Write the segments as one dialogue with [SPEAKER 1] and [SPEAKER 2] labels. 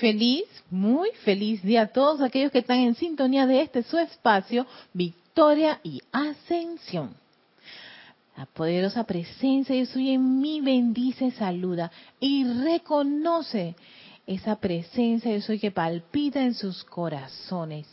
[SPEAKER 1] feliz, muy feliz día a todos aquellos que están en sintonía de este su espacio, Victoria y Ascensión. La poderosa presencia de soy en mí bendice, saluda y reconoce esa presencia de soy que palpita en sus corazones.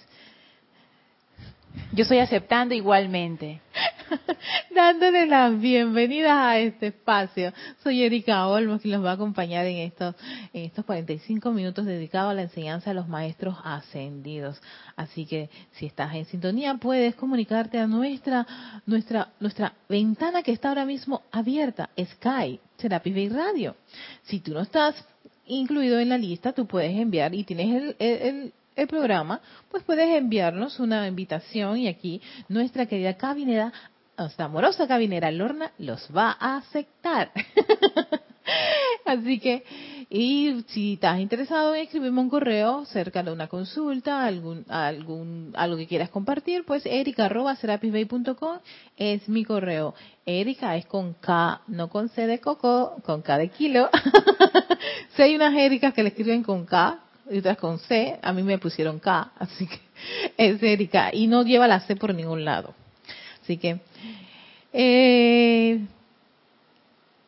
[SPEAKER 2] Yo estoy aceptando igualmente.
[SPEAKER 1] Dándole la bienvenida a este espacio. Soy Erika Olmos quien los va a acompañar en estos, en estos 45 minutos dedicados a la enseñanza de los maestros ascendidos. Así que si estás en sintonía puedes comunicarte a nuestra, nuestra, nuestra ventana que está ahora mismo abierta, Sky, Serapis Bay Radio. Si tú no estás incluido en la lista, tú puedes enviar y tienes el el programa, pues puedes enviarnos una invitación y aquí nuestra querida cabinera, nuestra amorosa cabinera Lorna, los va a aceptar. Así que, y si estás interesado en escribirme un correo cerca de una consulta, algún, algún, algo que quieras compartir, pues erica.serapisbay.com es mi correo. Erika es con K, no con C de coco, con K de kilo. si hay unas Ericas que le escriben con K, y otras con C, a mí me pusieron K, así que es Erika, y no lleva la C por ningún lado. Así que, eh,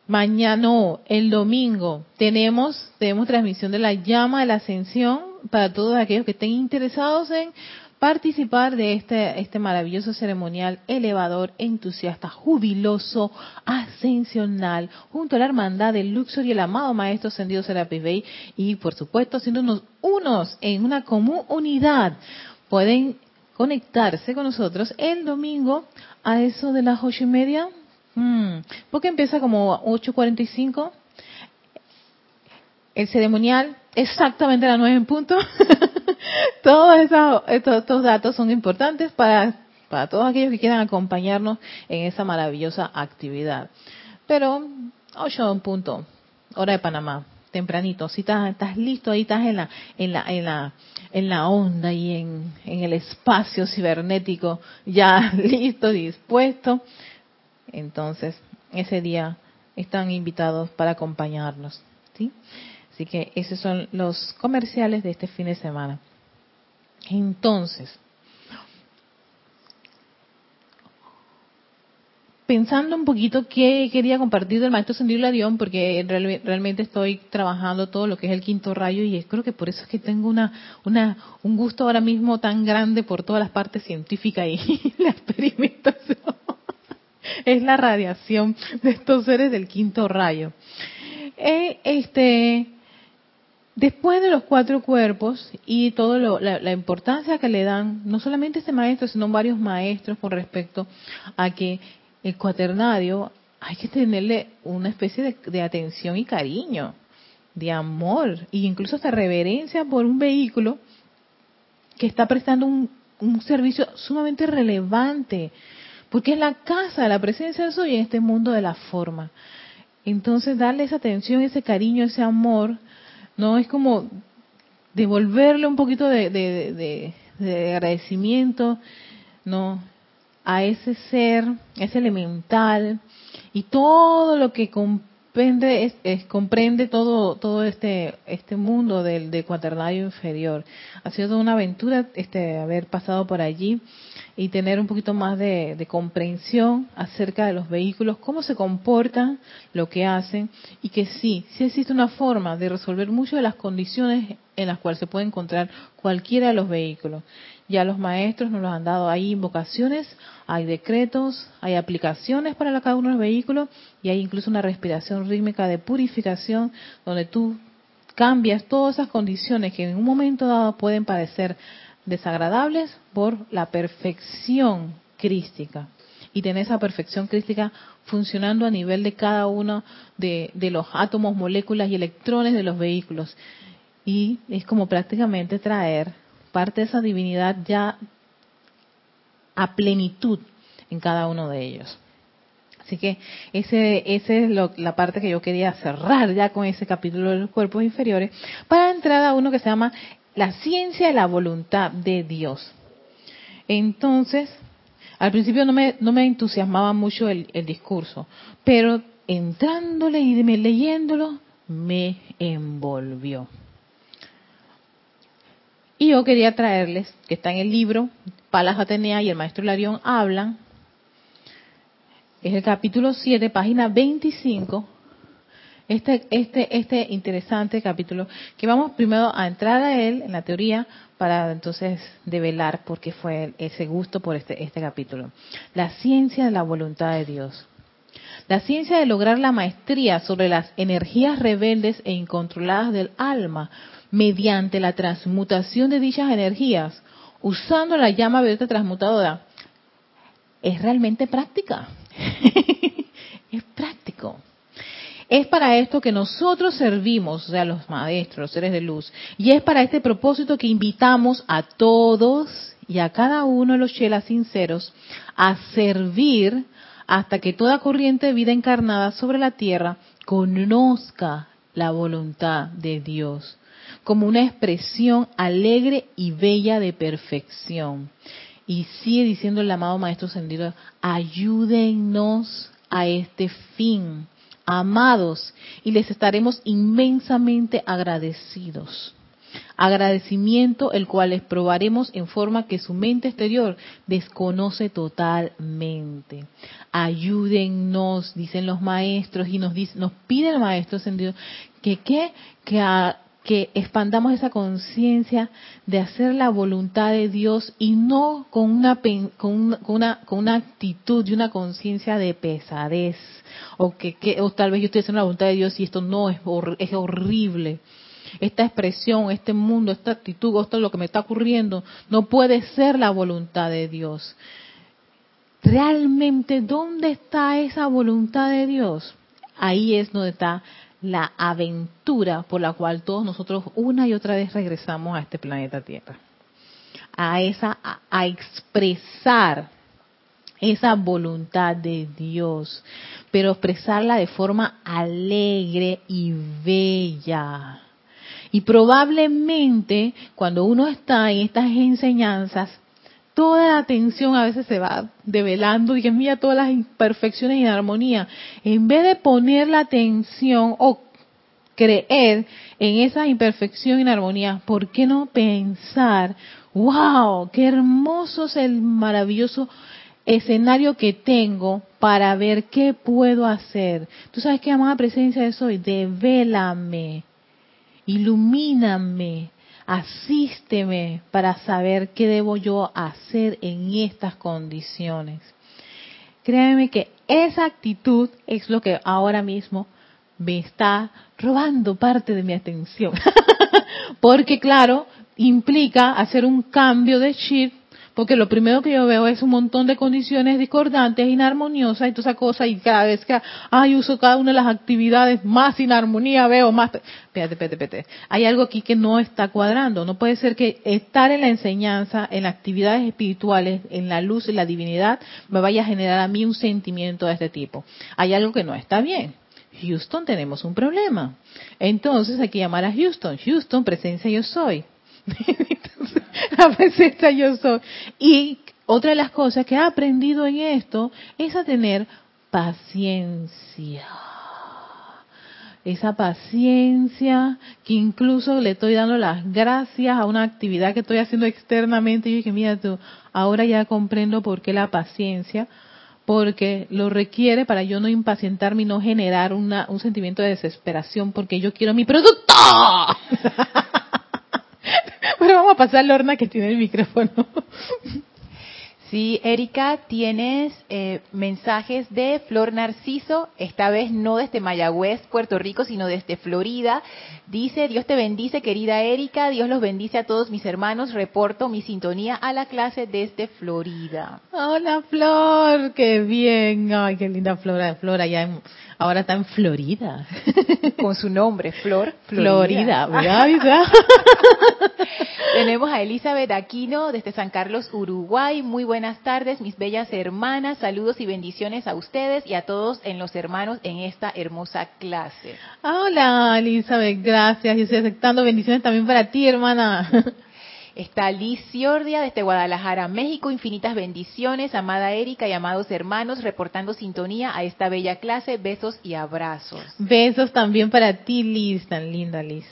[SPEAKER 1] mañana, el domingo, tenemos, tenemos transmisión de la llama de la ascensión para todos aquellos que estén interesados en participar de este, este maravilloso ceremonial elevador, entusiasta, jubiloso, ascensional, junto a la hermandad del Luxor y el amado Maestro Ascendido Serapis Bey, y por supuesto siendo unos unos en una común unidad. Pueden conectarse con nosotros el domingo a eso de las ocho y media, hmm, porque empieza como 8.45 el ceremonial exactamente a las nueve en punto. Todos estos, datos son importantes para, para todos aquellos que quieran acompañarnos en esa maravillosa actividad. Pero, 8 en punto, hora de Panamá, tempranito. Si estás, estás listo, ahí estás en la, en la, en la, en la onda y en, en el espacio cibernético, ya listo, dispuesto. Entonces, ese día están invitados para acompañarnos. ¿sí? Así que esos son los comerciales de este fin de semana. Entonces, pensando un poquito qué quería compartir del maestro Sendido Larión, porque realmente estoy trabajando todo lo que es el quinto rayo y creo que por eso es que tengo una, una, un gusto ahora mismo tan grande por todas las partes científicas y la experimentación. es la radiación de estos seres del quinto rayo. Eh, este, Después de los cuatro cuerpos y toda la, importancia que le dan, no solamente este maestro, sino varios maestros con respecto a que el cuaternario hay que tenerle una especie de, atención y cariño, de amor, e incluso hasta reverencia por un vehículo que está prestando un, servicio sumamente relevante, porque es la casa, la presencia de soy en este mundo de la forma. Entonces, darle esa atención, ese cariño, ese amor, no es como devolverle un poquito de, agradecimiento, no, a ese ser, ese elemental y todo lo que comprende es, comprende todo todo este este mundo del, del cuaternario inferior. Ha sido una aventura este haber pasado por allí y tener un poquito más de, comprensión acerca de los vehículos, cómo se comportan, lo que hacen, y que sí, sí existe una forma de resolver muchas de las condiciones en las cuales se puede encontrar cualquiera de los vehículos. Ya los maestros nos lo han dado, hay invocaciones, hay decretos, hay aplicaciones para cada uno de los vehículos y hay incluso una respiración rítmica de purificación donde tú cambias todas esas condiciones que en un momento dado pueden parecer desagradables por la perfección crística. Y tener esa perfección crística funcionando a nivel de cada uno de, los átomos, moléculas y electrones de los vehículos. Y es como prácticamente traer parte de esa divinidad ya a plenitud en cada uno de ellos. Así que ese, esa es la parte que yo quería cerrar ya con ese capítulo de los cuerpos inferiores para entrar a uno que se llama la ciencia de la voluntad de Dios. Entonces, al principio no me, no me entusiasmaba mucho el, discurso, pero entrándole y leyéndolo, me envolvió. Yo quería traerles, que está en el libro, Palas Atenea y el maestro Larión hablan, es el capítulo 7, página 25, este, este, este interesante capítulo, que vamos primero a entrar a él en la teoría para entonces develar por qué fue ese gusto por este, este capítulo. La ciencia de la voluntad de Dios. La ciencia de lograr la maestría sobre las energías rebeldes e incontroladas del alma mediante la transmutación de dichas energías, usando la llama violeta transmutadora, es realmente práctica. es práctico. Es para esto que nosotros servimos, o sea, los maestros, los seres de luz. Y es para este propósito que invitamos a todos y a cada uno de los chelas sinceros a servir hasta que toda corriente de vida encarnada sobre la tierra conozca la voluntad de Dios como una expresión alegre y bella de perfección. Y sigue diciendo el amado Maestro Sendido, ayúdennos a este fin, amados, y les estaremos inmensamente agradecidos. Agradecimiento el cual les probaremos en forma que su mente exterior desconoce totalmente. Ayúdennos, dicen los maestros, y nos, dice, nos pide el maestro ascendido que, que, que a, que expandamos esa conciencia de hacer la voluntad de Dios y no con una, con una, con una actitud y una conciencia de pesadez o que, o tal vez yo estoy haciendo la voluntad de Dios y esto no es, es horrible. Esta expresión, este mundo, esta actitud, esto es lo que me está ocurriendo, no puede ser la voluntad de Dios. Realmente, ¿dónde está esa voluntad de Dios? Ahí es donde está la aventura por la cual todos nosotros una y otra vez regresamos a este planeta Tierra. A esa, a, expresar esa voluntad de Dios, pero expresarla de forma alegre y bella. Y probablemente cuando uno está en estas enseñanzas, toda la atención a veces se va develando y que mira todas las imperfecciones y armonía. En vez de poner la atención o creer en esa imperfección y armonía, ¿por qué no pensar, wow, qué hermoso es el maravilloso escenario que tengo para ver qué puedo hacer? Tú sabes qué amada presencia de soy, devélame, ilumíname, asísteme para saber qué debo yo hacer en estas condiciones. Créeme que esa actitud es lo que ahora mismo me está robando parte de mi atención. Porque claro, implica hacer un cambio de chip porque lo primero que yo veo es un montón de condiciones discordantes, inarmoniosas y toda esa cosa, y cada vez que ay, uso cada una de las actividades, más inarmonía veo, más... Espérate, espérate, espérate. Hay algo aquí que no está cuadrando. No puede ser que estar en la enseñanza, en las actividades espirituales, en la luz, en la divinidad, me vaya a generar a mí un sentimiento de este tipo. Hay algo que no está bien. Houston, tenemos un problema. Entonces hay que llamar a Houston. Houston, presencia yo soy. la presencia yo soy. Y otra de las cosas que he aprendido en esto es a tener paciencia. Esa paciencia que incluso le estoy dando las gracias a una actividad que estoy haciendo externamente. Y yo dije, mira tú, ahora ya comprendo por qué la paciencia, porque lo requiere para yo no impacientarme y no generar una, un sentimiento de desesperación porque yo quiero mi producto. Vamos a pasar a Lorna que tiene el micrófono.
[SPEAKER 2] Sí, Erika, tienes eh, mensajes de Flor Narciso, esta vez no desde Mayagüez, Puerto Rico, sino desde Florida. Dice, Dios te bendice, querida Erika, Dios los bendice a todos mis hermanos, reporto mi sintonía a la clase desde Florida.
[SPEAKER 1] Hola Flor, qué bien, ay, qué linda Flora, Flora, en, ahora está en Florida.
[SPEAKER 2] Con su nombre, Flor.
[SPEAKER 1] Florida, Florida
[SPEAKER 2] Tenemos a Elizabeth Aquino desde San Carlos, Uruguay. Muy buenas tardes, mis bellas hermanas. Saludos y bendiciones a ustedes y a todos en los hermanos en esta hermosa clase.
[SPEAKER 1] Hola, Elizabeth, gracias. Yo estoy aceptando bendiciones también para ti, hermana.
[SPEAKER 2] Está Liz Ciordia desde Guadalajara, México. Infinitas bendiciones, amada Erika y amados hermanos, reportando sintonía a esta bella clase. Besos y abrazos.
[SPEAKER 1] Besos también para ti, Liz, tan linda Liz.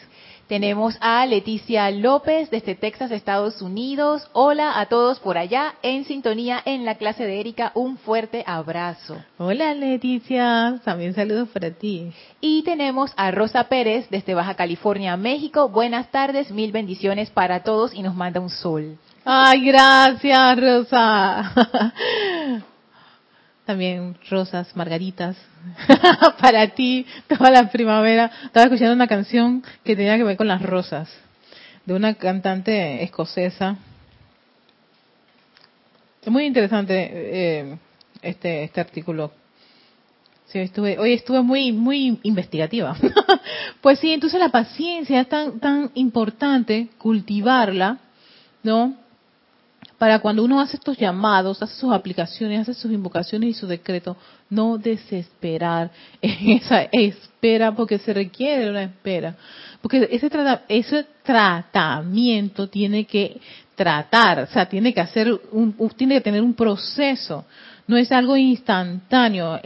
[SPEAKER 2] Tenemos a Leticia López desde Texas, Estados Unidos. Hola a todos por allá en sintonía en la clase de Erika. Un fuerte abrazo.
[SPEAKER 1] Hola Leticia, también saludos para ti.
[SPEAKER 2] Y tenemos a Rosa Pérez desde Baja California, México. Buenas tardes, mil bendiciones para todos y nos manda un sol.
[SPEAKER 1] Ay, gracias Rosa. También rosas, margaritas, para ti, toda la primavera. Estaba escuchando una canción que tenía que ver con las rosas, de una cantante escocesa. Es muy interesante eh, este, este artículo. Sí, estuve, hoy estuve muy, muy investigativa. pues sí, entonces la paciencia es tan, tan importante cultivarla, ¿no? Para cuando uno hace estos llamados, hace sus aplicaciones, hace sus invocaciones y su decreto, no desesperar en esa espera, porque se requiere una espera. Porque ese, ese tratamiento tiene que tratar, o sea, tiene que hacer un, tiene que tener un proceso. No es algo instantáneo.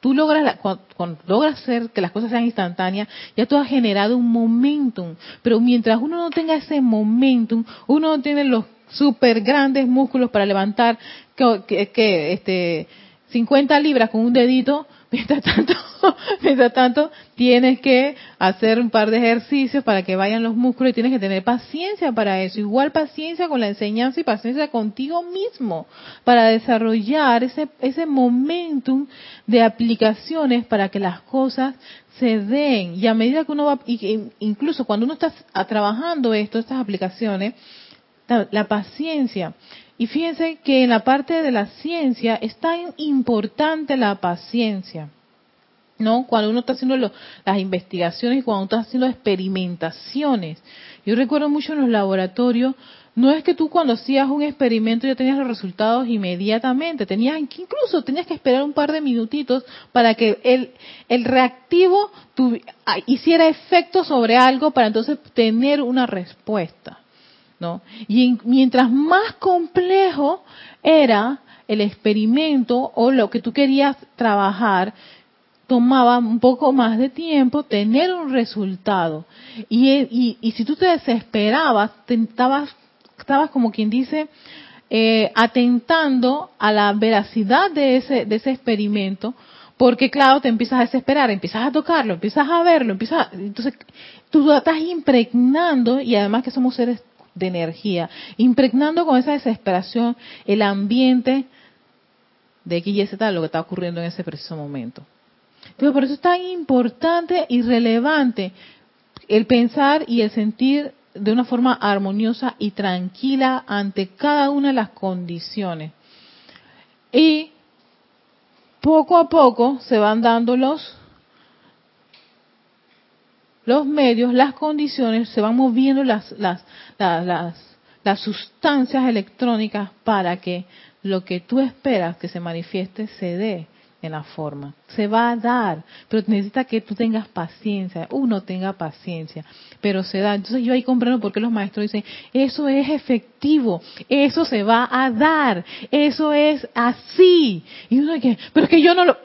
[SPEAKER 1] Tú logras, cuando, logras hacer que las cosas sean instantáneas, ya tú has generado un momentum. Pero mientras uno no tenga ese momentum, uno no tiene los súper grandes músculos para levantar que, que, este 50 libras con un dedito, mientras tanto, mientras tanto tienes que hacer un par de ejercicios para que vayan los músculos y tienes que tener paciencia para eso. Igual paciencia con la enseñanza y paciencia contigo mismo para desarrollar ese, ese momentum de aplicaciones para que las cosas se den. Y a medida que uno va, incluso cuando uno está trabajando esto, estas aplicaciones, la paciencia. Y fíjense que en la parte de la ciencia es tan importante la paciencia. ¿No? Cuando uno está haciendo las investigaciones, cuando uno está haciendo experimentaciones. Yo recuerdo mucho en los laboratorios, no es que tú cuando hacías un experimento ya tenías los resultados inmediatamente, tenías incluso tenías que esperar un par de minutitos para que el, el reactivo hiciera efecto sobre algo para entonces tener una respuesta. ¿No? Y mientras más complejo era el experimento o lo que tú querías trabajar, tomaba un poco más de tiempo tener un resultado. Y, y, si tú te desesperabas, te, estabas, estabas como quien dice, eh, atentando a la veracidad de ese, de ese experimento, porque claro, te empiezas a desesperar, empiezas a tocarlo, empiezas a verlo, empiezas, entonces tú estás impregnando y además que somos seres de energía, impregnando con esa desesperación el ambiente de X y Z lo que está ocurriendo en ese preciso momento. Entonces, por eso es tan importante y relevante el pensar y el sentir de una forma armoniosa y tranquila ante cada una de las condiciones. Y poco a poco se van dando los los medios, las condiciones, se van moviendo las, las, las, las, sustancias electrónicas para que lo que tú esperas que se manifieste se dé en la forma. Se va a dar, pero necesita que tú tengas paciencia, uno tenga paciencia, pero se da. Entonces yo ahí comprendo por qué los maestros dicen, eso es efectivo, eso se va a dar, eso es así. Y uno dice, pero es que yo no lo,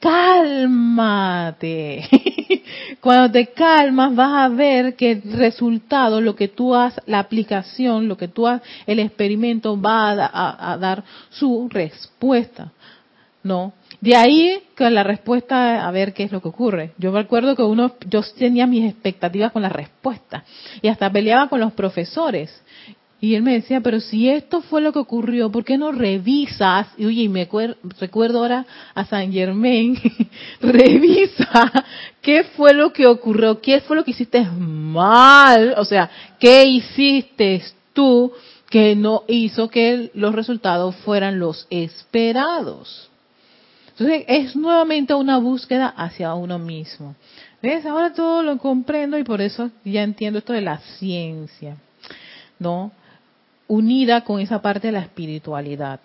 [SPEAKER 1] cálmate. Cuando te calmas vas a ver que el resultado, lo que tú has, la aplicación, lo que tú has, el experimento va a, dar su respuesta. ¿No? De ahí que la respuesta, a ver qué es lo que ocurre. Yo recuerdo que uno, yo tenía mis expectativas con la respuesta y hasta peleaba con los profesores y él me decía, pero si esto fue lo que ocurrió, ¿por qué no revisas? Y oye, y me recuerdo ahora a San Germain, revisa qué fue lo que ocurrió, qué fue lo que hiciste mal, o sea, qué hiciste tú que no hizo que los resultados fueran los esperados. Entonces es nuevamente una búsqueda hacia uno mismo. ¿Ves? Ahora todo lo comprendo y por eso ya entiendo esto de la ciencia. ¿No? unida con esa parte de la espiritualidad.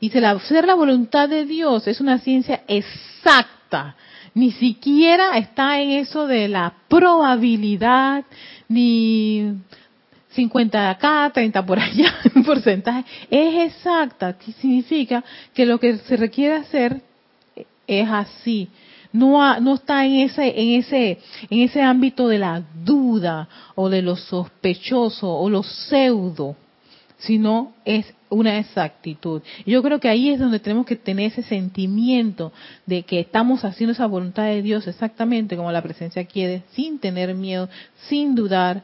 [SPEAKER 1] Dice, la, ser la voluntad de Dios es una ciencia exacta. Ni siquiera está en eso de la probabilidad, ni 50 acá, 30 por allá, un porcentaje. Es exacta, que significa que lo que se requiere hacer es así. no, no está en ese, en ese, en ese ámbito de la duda o de lo sospechoso o lo pseudo, sino es una exactitud. Yo creo que ahí es donde tenemos que tener ese sentimiento de que estamos haciendo esa voluntad de Dios exactamente como la presencia quiere, sin tener miedo, sin dudar,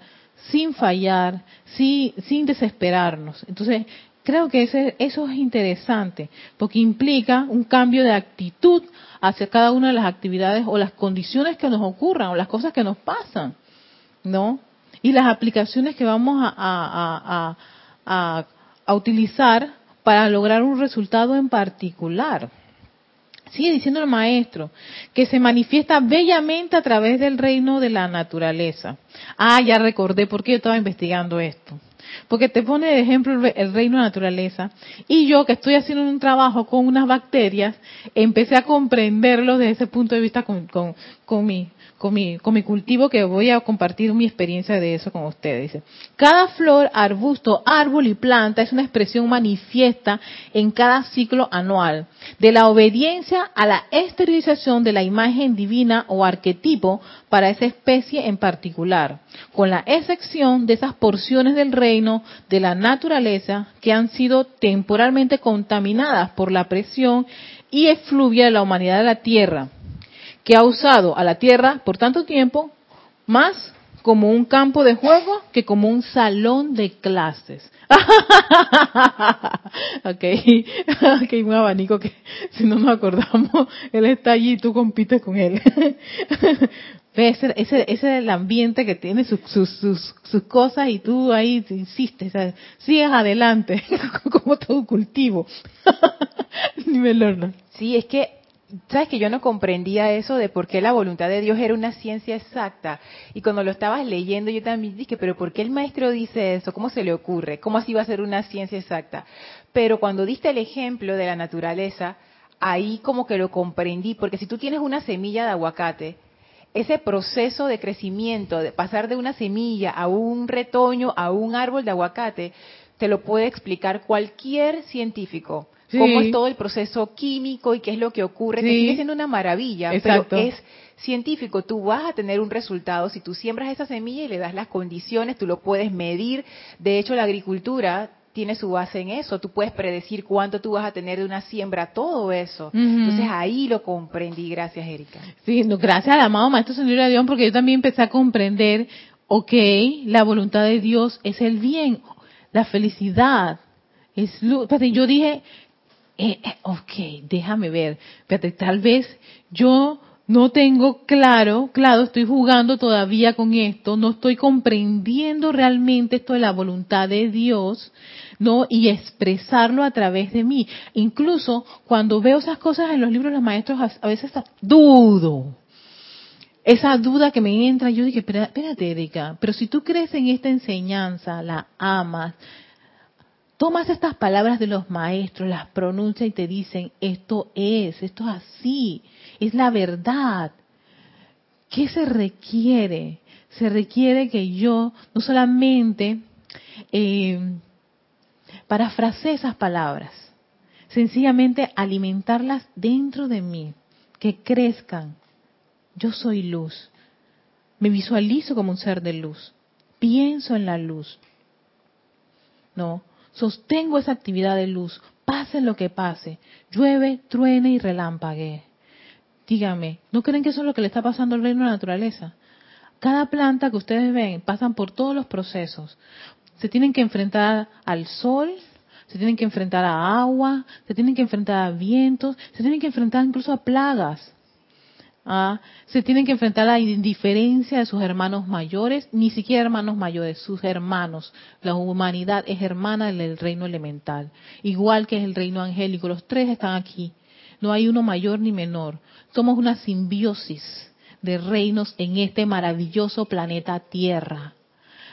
[SPEAKER 1] sin fallar, sin, sin desesperarnos. Entonces, creo que ese, eso es interesante, porque implica un cambio de actitud hacia cada una de las actividades o las condiciones que nos ocurran o las cosas que nos pasan, ¿no? Y las aplicaciones que vamos a, utilizar para lograr un resultado en particular. Sigue diciendo el maestro que se manifiesta bellamente a través del reino de la naturaleza. Ah, ya recordé por qué yo estaba investigando esto. Porque te pone de ejemplo el reino de la naturaleza. Y yo que estoy haciendo un trabajo con unas bacterias, empecé a comprenderlo desde ese punto de vista con, con, con mi con mi, con mi cultivo que voy a compartir mi experiencia de eso con ustedes. Dice, cada flor, arbusto, árbol y planta es una expresión manifiesta en cada ciclo anual de la obediencia a la esterilización de la imagen divina o arquetipo para esa especie en particular, con la excepción de esas porciones del reino de la naturaleza que han sido temporalmente contaminadas por la presión y efluvia de la humanidad de la tierra que ha usado a la Tierra por tanto tiempo más como un campo de juego que como un salón de clases. ok, ok, un abanico que si no nos acordamos, él está allí y tú compites con él. Ese, ese, ese es el ambiente que tiene sus, sus, sus, cosas y tú ahí insistes, sigues adelante, como todo cultivo.
[SPEAKER 2] Sí, es que sabes que yo no comprendía eso de por qué la voluntad de Dios era una ciencia exacta. Y cuando lo estabas leyendo, yo también dije, pero ¿por qué el maestro dice eso? ¿Cómo se le ocurre? ¿Cómo así va a ser una ciencia exacta? Pero cuando diste el ejemplo de la naturaleza, ahí como que lo comprendí, porque si tú tienes una semilla de aguacate, ese proceso de crecimiento, de pasar de una semilla a un retoño, a un árbol de aguacate, te lo puede explicar cualquier científico cómo es todo el proceso químico y qué es lo que ocurre, que sigue siendo una maravilla, pero es científico, tú vas a tener un resultado. Si tú siembras esa semilla y le das las condiciones, tú lo puedes medir, de hecho la agricultura tiene su base en eso, tú puedes predecir cuánto tú vas a tener de una siembra, todo eso. Entonces ahí lo comprendí, gracias Erika.
[SPEAKER 1] Sí, gracias al amado Maestro Señor Dios, porque yo también empecé a comprender, ok, la voluntad de Dios es el bien, la felicidad, es luz. Yo dije, eh, eh, ok, déjame ver, Fíjate, tal vez yo no tengo claro, claro, estoy jugando todavía con esto, no estoy comprendiendo realmente esto de la voluntad de Dios, ¿no? Y expresarlo a través de mí. Incluso cuando veo esas cosas en los libros de los maestros, a veces dudo. Esa duda que me entra, yo dije, espérate, Erika, pero si tú crees en esta enseñanza, la amas, tomas estas palabras de los maestros, las pronuncias y te dicen, esto es, esto es así, es la verdad. ¿Qué se requiere? Se requiere que yo no solamente eh, parafrase esas palabras, sencillamente alimentarlas dentro de mí, que crezcan. Yo soy luz. Me visualizo como un ser de luz. Pienso en la luz. No, Sostengo esa actividad de luz, pase lo que pase, llueve, truene y relámpague. Dígame, ¿no creen que eso es lo que le está pasando al reino de la naturaleza? Cada planta que ustedes ven pasan por todos los procesos. Se tienen que enfrentar al sol, se tienen que enfrentar a agua, se tienen que enfrentar a vientos, se tienen que enfrentar incluso a plagas. ¿Ah? se tienen que enfrentar a la indiferencia de sus hermanos mayores, ni siquiera hermanos mayores, sus hermanos. La humanidad es hermana del reino elemental, igual que es el reino angélico. Los tres están aquí. No hay uno mayor ni menor. Somos una simbiosis de reinos en este maravilloso planeta Tierra.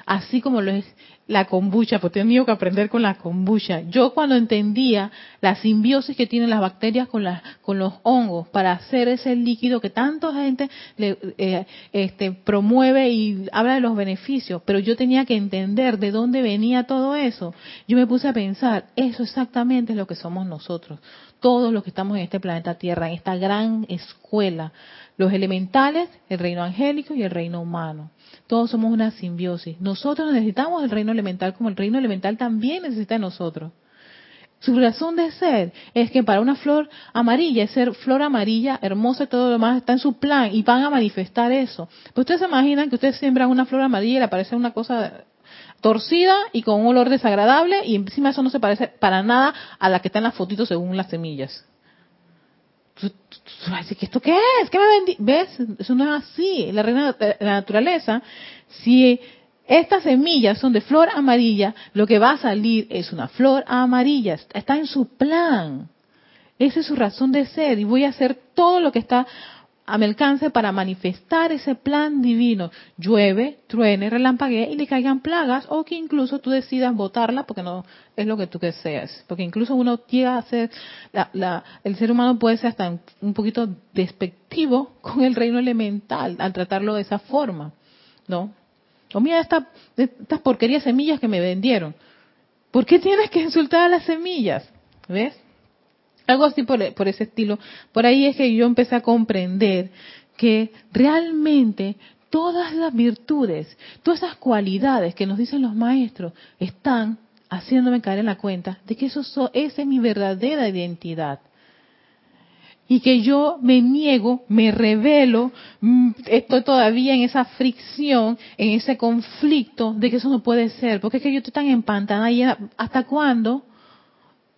[SPEAKER 1] Así como lo es la kombucha, porque he tenido que aprender con la kombucha. Yo cuando entendía la simbiosis que tienen las bacterias con, con los hongos para hacer ese líquido que tanta gente le, eh, este, promueve y habla de los beneficios, pero yo tenía que entender de dónde venía todo eso. Yo me puse a pensar, eso exactamente es lo que somos nosotros. Todos los que estamos en este planeta Tierra, en esta gran escuela. Los elementales, el reino angélico y el reino humano. Todos somos una simbiosis. Nosotros necesitamos el reino elemental como el reino elemental también necesita de nosotros. Su razón de ser es que para una flor amarilla, es ser flor amarilla, hermosa y todo lo demás está en su plan y van a manifestar eso. Pues ustedes se imaginan que ustedes siembran una flor amarilla y le aparece una cosa torcida y con un olor desagradable y encima eso no se parece para nada a la que está en las fotitos según las semillas. Tú, vas a decir, ¿esto qué es? ¿Qué me vendí? ¿Ves? Eso no es así. La reina de la naturaleza, si estas semillas son de flor amarilla, lo que va a salir es una flor amarilla. Está en su plan. Esa es su razón de ser. Y voy a hacer todo lo que está a mi alcance para manifestar ese plan divino. Llueve, truene, relampaguee y le caigan plagas o que incluso tú decidas botarla porque no es lo que tú deseas. Porque incluso uno llega a ser, la, el ser humano puede ser hasta un poquito despectivo con el reino elemental al tratarlo de esa forma. ¿No? O mira esta, estas porquerías semillas que me vendieron. ¿Por qué tienes que insultar a las semillas? ¿Ves? Algo así por, por ese estilo. Por ahí es que yo empecé a comprender que realmente todas las virtudes, todas esas cualidades que nos dicen los maestros, están haciéndome caer en la cuenta de que eso esa es mi verdadera identidad. Y que yo me niego, me revelo, mm, estoy todavía en esa fricción, en ese conflicto de que eso no puede ser, porque es que yo estoy tan empantanada y hasta cuándo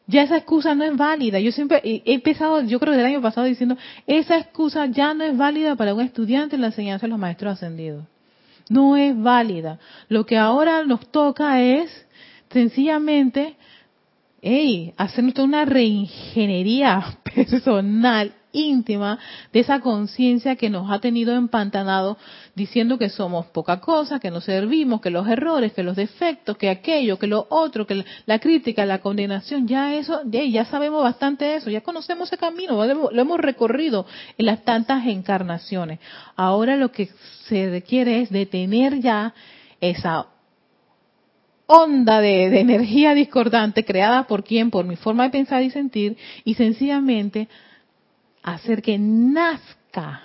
[SPEAKER 1] ya esa excusa no es válida. Yo siempre he empezado, yo creo que el año pasado diciendo, esa excusa ya no es válida para un estudiante en la enseñanza de los maestros ascendidos. No es válida. Lo que ahora nos toca es sencillamente, hey, hacer una reingeniería personal íntima de esa conciencia que nos ha tenido empantanado diciendo que somos poca cosa, que no servimos, que los errores, que los defectos, que aquello, que lo otro, que la crítica, la condenación, ya eso, ya sabemos bastante de eso, ya conocemos ese camino, lo hemos recorrido en las tantas encarnaciones. Ahora lo que se requiere es detener ya esa onda de, de, energía discordante creada por quién, por mi forma de pensar y sentir, y sencillamente hacer que nazca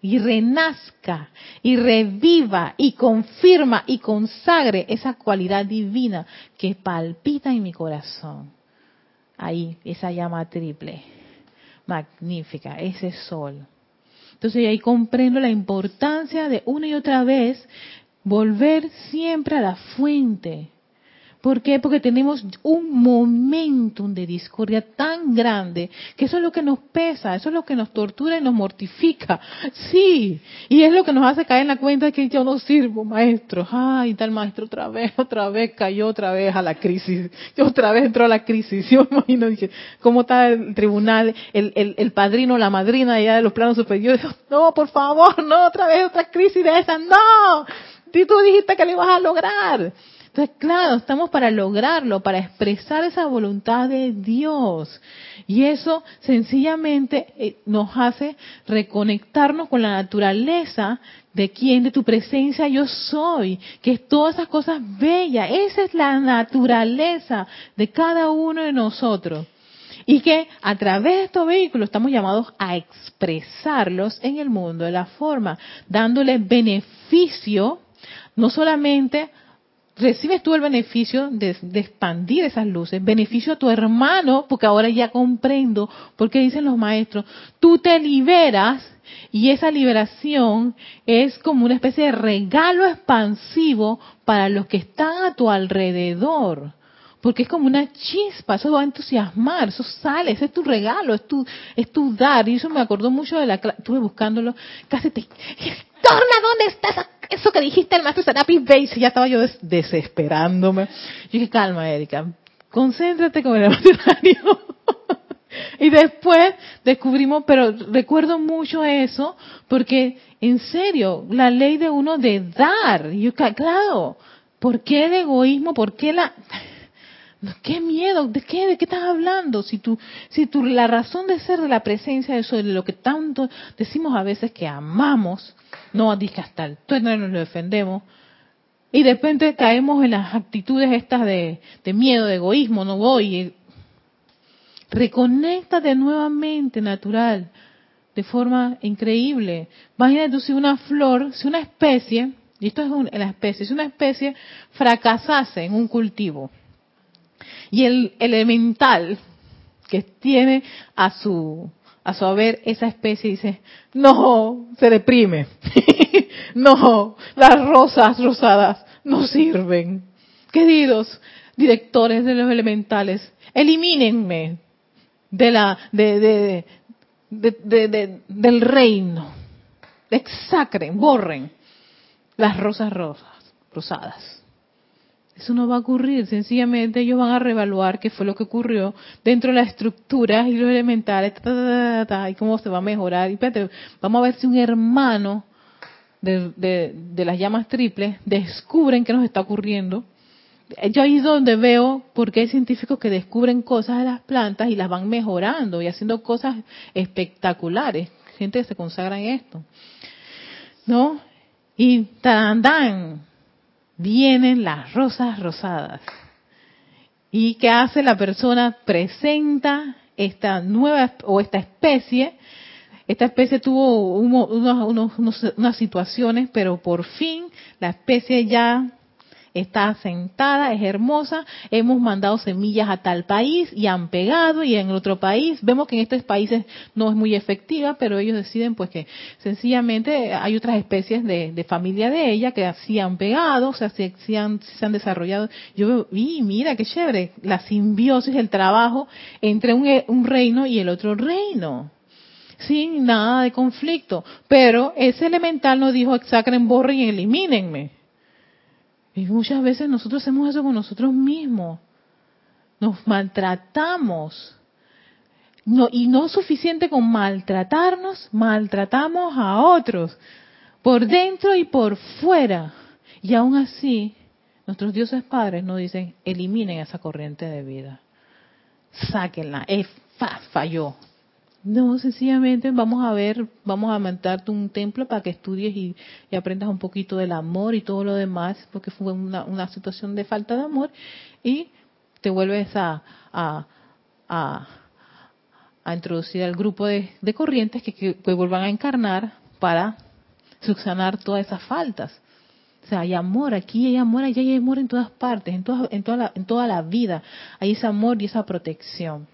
[SPEAKER 1] y renazca y reviva y confirma y consagre esa cualidad divina que palpita en mi corazón. Ahí, esa llama triple, magnífica, ese sol. Entonces ahí comprendo la importancia de una y otra vez volver siempre a la fuente, ¿Por qué? Porque tenemos un momentum de discordia tan grande que eso es lo que nos pesa, eso es lo que nos tortura y nos mortifica. Sí, y es lo que nos hace caer en la cuenta de que yo no sirvo, maestro. Ay, tal maestro otra vez, otra vez cayó otra vez a la crisis. Yo otra vez entró a la crisis. Yo imagino, dije, ¿cómo está el tribunal, el, el, el padrino, la madrina allá de los planos superiores? No, por favor, no, otra vez otra crisis de esa. No, tú dijiste que lo ibas a lograr. Entonces, claro, estamos para lograrlo, para expresar esa voluntad de Dios. Y eso sencillamente eh, nos hace reconectarnos con la naturaleza de quien, de tu presencia yo soy, que es todas esas cosas bellas. Esa es la naturaleza de cada uno de nosotros. Y que a través de estos vehículos estamos llamados a expresarlos en el mundo de la forma, dándole beneficio no solamente recibes tú el beneficio de, expandir esas luces, beneficio a tu hermano, porque ahora ya comprendo por qué dicen los maestros, tú te liberas y esa liberación es como una especie de regalo expansivo para los que están a tu alrededor. Porque es como una chispa, eso va a entusiasmar, eso sale, ese es tu regalo, es tu, es tu dar. Y eso me acordó mucho de la estuve buscándolo, casi te, torna, ¿dónde estás? Eso que dijiste el maestro Serapis Base, ya estaba yo desesperándome. Yo dije, calma, Erika, concéntrate con el emocionario. y después descubrimos, pero recuerdo mucho eso, porque en serio, la ley de uno de dar, yo, claro, ¿por qué el egoísmo? ¿Por qué la... ¿Qué miedo? ¿De qué? ¿De qué estás hablando? Si tú, si tú, la razón de ser de la presencia de eso, de lo que tanto decimos a veces que amamos, no el no nos lo defendemos, y de repente caemos en las actitudes estas de, miedo, de egoísmo, no voy. Reconéctate nuevamente, natural, de forma increíble. Imagínate tú si una flor, si una especie, y esto es la especie, si una especie fracasase en un cultivo y el elemental que tiene a su a su haber esa especie dice, no, se deprime, no, las rosas rosadas no sirven. Queridos directores de los elementales, elimínenme de la, de, de, del reino, exacren, borren las rosas rosas, rosadas. Eso no va a ocurrir, sencillamente ellos van a reevaluar qué fue lo que ocurrió dentro de las estructuras y los elementales, y cómo se va a mejorar. Y vamos a ver si un hermano de, de, las llamas triples descubren qué nos está ocurriendo. Yo ahí es donde veo por qué hay científicos que descubren cosas de las plantas y las van mejorando y haciendo cosas espectaculares. Gente que se consagra en esto. ¿No? Y dan vienen las rosas rosadas. ¿Y qué hace la persona? Presenta esta nueva o esta especie. Esta especie tuvo unas situaciones, pero por fin la especie ya está sentada, es hermosa, hemos mandado semillas a tal país y han pegado y en otro país, vemos que en estos países no es muy efectiva, pero ellos deciden pues que sencillamente hay otras especies de, familia de ella que así han pegado, o sea, se, han, desarrollado. Yo veo, y mira qué chévere, la simbiosis, el trabajo entre un, un reino y el otro reino sin nada de conflicto. Pero ese elemental no dijo exacren, borren y elimínenme. Y muchas veces nosotros hacemos eso con nosotros mismos. Nos maltratamos. No, y no suficiente con maltratarnos, maltratamos a otros, por dentro y por fuera. Y aún así, nuestros dioses padres nos dicen, eliminen esa corriente de vida. Sáquenla. Es, falló. No, sencillamente vamos a ver, vamos a montarte un templo para que estudies y, aprendas un poquito del amor y todo lo demás, porque fue una, situación de falta de amor, y te vuelves a, a, a, introducir al grupo de, corrientes que, que, vuelvan a encarnar para subsanar todas esas faltas. O sea, hay amor, aquí hay amor, allá hay amor en todas partes, en toda, en toda, la, en toda la vida. Hay ese amor y esa protección.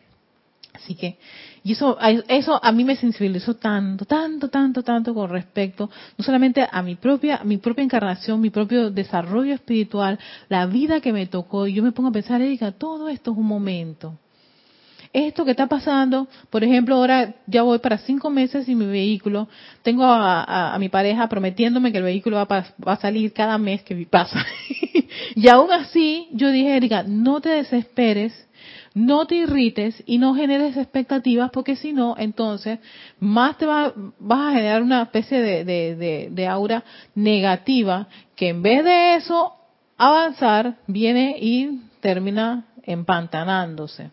[SPEAKER 1] Así que, y eso, eso a mí me sensibilizó tanto, tanto, tanto, tanto con respecto, no solamente a mi propia, mi propia encarnación, mi propio desarrollo espiritual, la vida que me tocó, y yo me pongo a pensar, Erika, todo esto es un momento. Esto que está pasando, por ejemplo, ahora ya voy para cinco meses y mi vehículo, tengo a, mi pareja prometiéndome que el vehículo va, va a salir cada mes que pasa. y aún así, yo dije, Erika, no te desesperes, no te irrites y no generes expectativas porque si no, entonces más te va, vas a generar una especie de, de, aura negativa que en vez de eso avanzar, viene y termina empantanándose.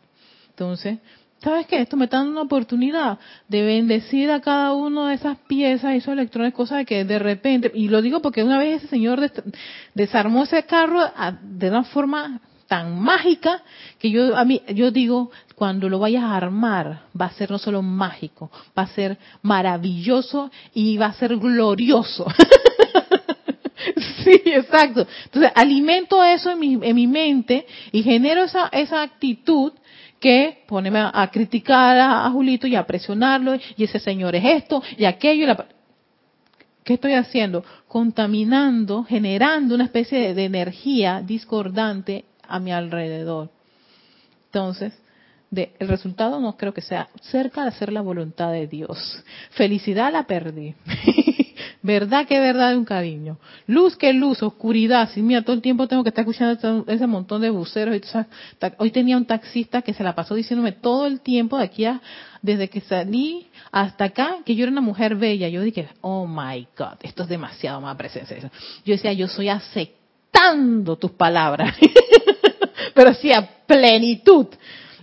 [SPEAKER 1] Entonces, ¿sabes qué? Esto me está dando una oportunidad de bendecir a cada una de esas piezas, esos electrones, cosas que de repente, y lo digo porque una vez ese señor desarmó ese carro de una forma tan mágica que yo a mí yo digo cuando lo vayas a armar va a ser no solo mágico va a ser maravilloso y va a ser glorioso sí exacto entonces alimento eso en mi, en mi mente y genero esa esa actitud que ponerme a, criticar a, Julito y a presionarlo y ese señor es esto y aquello y la, ¿Qué estoy haciendo? Contaminando, generando una especie de energía discordante a mi alrededor. Entonces, de, el resultado no creo que sea cerca de hacer la voluntad de Dios. Felicidad la perdí. verdad que verdad de un cariño. Luz que luz, oscuridad. Sí, mira, todo el tiempo tengo que estar escuchando ese montón de buceros. Hoy tenía un taxista que se la pasó diciéndome todo el tiempo de aquí a, desde que salí hasta acá, que yo era una mujer bella. Yo dije, oh my God, esto es demasiado más presencia. Yo decía, yo soy aceptando tus palabras. pero sí plenitud.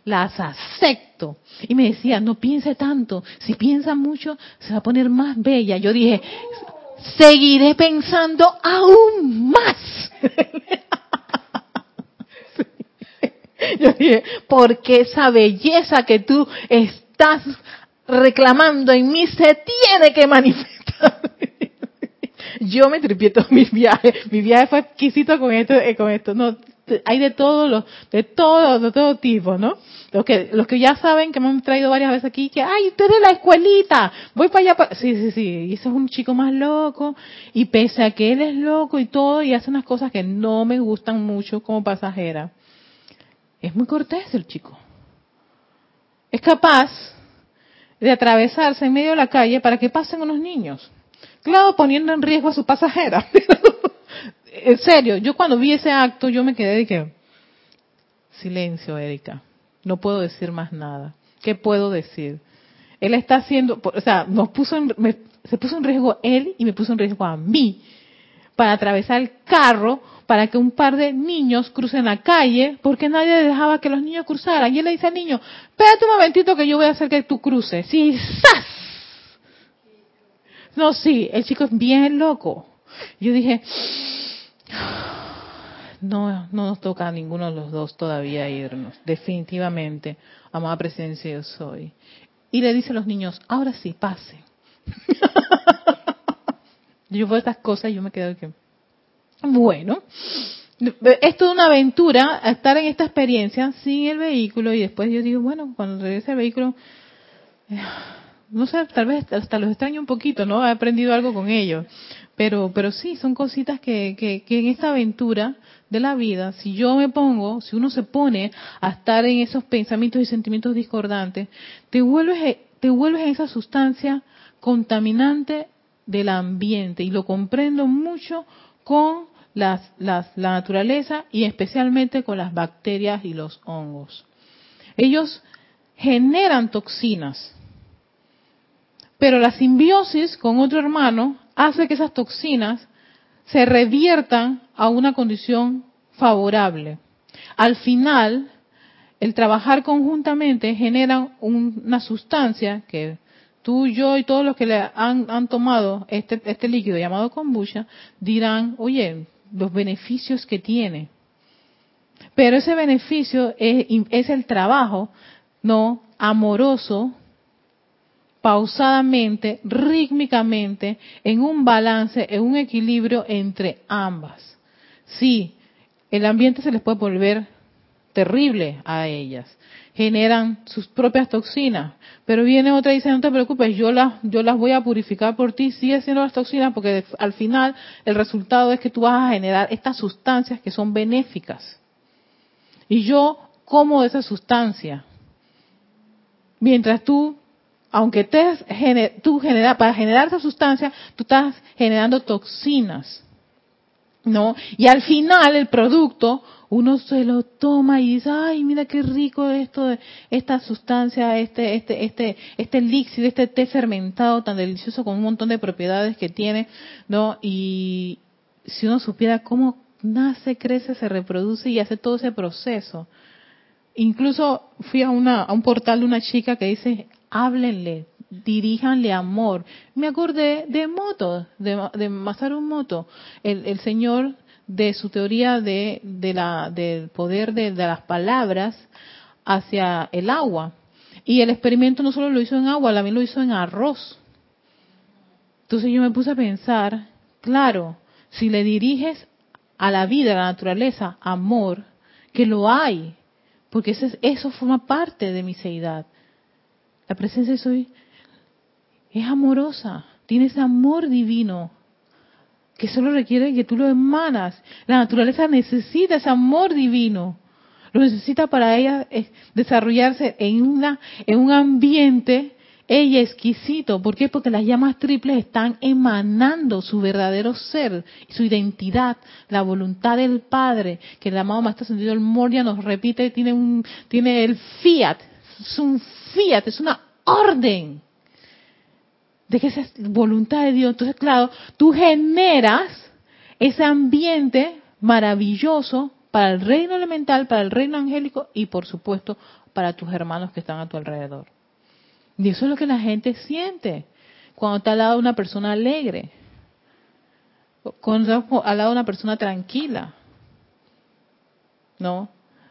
[SPEAKER 1] Las acepto. Y me decía, no piense tanto. Si piensa mucho, se va a poner más bella. Yo dije, seguiré pensando aún más. Yo dije, porque esa belleza que tú estás reclamando en mí se tiene que manifestar. Yo me tripié mis viajes. Mi viaje fue exquisito con esto, eh, con esto. No, hay de todos los, de todo, de todo tipo, ¿no? Los que, los que ya saben que me han traído varias veces aquí, que, ay, usted es la escuelita, voy para allá. Sí, sí, sí, y ese es un chico más loco, y pese a que él es loco y todo, y hace unas cosas que no me gustan mucho como pasajera, es muy cortés el chico. Es capaz de atravesarse en medio de la calle para que pasen unos niños. Claro, poniendo en riesgo a su pasajera. en serio, yo cuando vi ese acto, yo me quedé de que, silencio, Erika, no puedo decir más nada. ¿Qué puedo decir? Él está haciendo, o sea, nos puso se puso en riesgo él y me puso en riesgo a mí para atravesar el carro para que un par de niños crucen la calle porque nadie dejaba que los niños cruzaran. Y él le dice al niño, espérate un momentito que yo voy a hacer que tú cruces. Sí, ¡zas! No, sí, el chico es bien loco. Yo dije, no, no nos toca a ninguno de los dos todavía irnos, definitivamente. Amada presencia yo soy. Y le dice a los niños, ahora sí, pasen. yo veo estas cosas y yo me quedo que, bueno, es toda una aventura estar en esta experiencia sin el vehículo y después yo digo, bueno, cuando regrese el vehículo, eh, no sé, tal vez hasta los extraño un poquito, ¿no? He aprendido algo con ellos. Pero, pero sí, son cositas que, que, en esta aventura de la vida, si yo me pongo, si uno se pone a estar en esos pensamientos y sentimientos discordantes, te vuelves, te vuelves esa sustancia contaminante del ambiente. Y lo comprendo mucho con las, las, la naturaleza y especialmente con las bacterias y los hongos. Ellos generan toxinas, pero la simbiosis con otro hermano hace que esas toxinas se reviertan a una condición favorable. Al final, el trabajar conjuntamente genera una sustancia que tú, yo y todos los que le han, tomado este, este, líquido llamado kombucha dirán, oye, los beneficios que tiene. Pero ese beneficio es, es el trabajo, no amoroso, pausadamente, rítmicamente, en un balance, en un equilibrio entre ambas. Sí, el ambiente se les puede volver terrible a ellas, generan sus propias toxinas, pero viene otra y dice, no te preocupes, yo las, yo las voy a purificar por ti, sigue siendo las toxinas, porque al final el resultado es que tú vas a generar estas sustancias que son benéficas. Y yo como esa sustancia. Mientras tú aunque te, tú genera, para generar esa sustancia, tú estás generando toxinas, ¿no? Y al final el producto, uno se lo toma y dice, ay, mira qué rico esto, esta sustancia, este, este, este, este elixir, este té fermentado tan delicioso con un montón de propiedades que tiene, ¿no? Y si uno supiera cómo nace, crece, se reproduce y hace todo ese proceso. Incluso fui a, una, a un portal de una chica que dice, háblenle, diríjanle amor. Me acordé de Moto, de, de Masaru Moto, el, el señor de su teoría de, de la, del poder de, las palabras hacia el agua. Y el experimento no solo lo hizo en agua, también lo hizo en arroz. Entonces yo me puse a pensar, claro, si le diriges a la vida, a la naturaleza, amor, que lo hay, porque eso forma parte de mi seidad. La presencia de soy es amorosa, tiene ese amor divino que solo requiere que tú lo emanas. La naturaleza necesita ese amor divino. Lo necesita para ella eh, desarrollarse en una en un ambiente ella exquisito. ¿Por qué? Porque las llamas triples están emanando su verdadero ser, su identidad, la voluntad del Padre, que el amado Maestro Sentido el Moria nos repite, tiene un, tiene el fiat, es un fiat, es una orden de que esa es voluntad de Dios. Entonces, claro, tú generas ese ambiente maravilloso para el reino elemental, para el reino angélico y, por supuesto, para tus hermanos que están a tu alrededor. Y eso es lo que la gente siente cuando está al lado de una persona alegre, cuando está al lado de una persona tranquila, ¿no?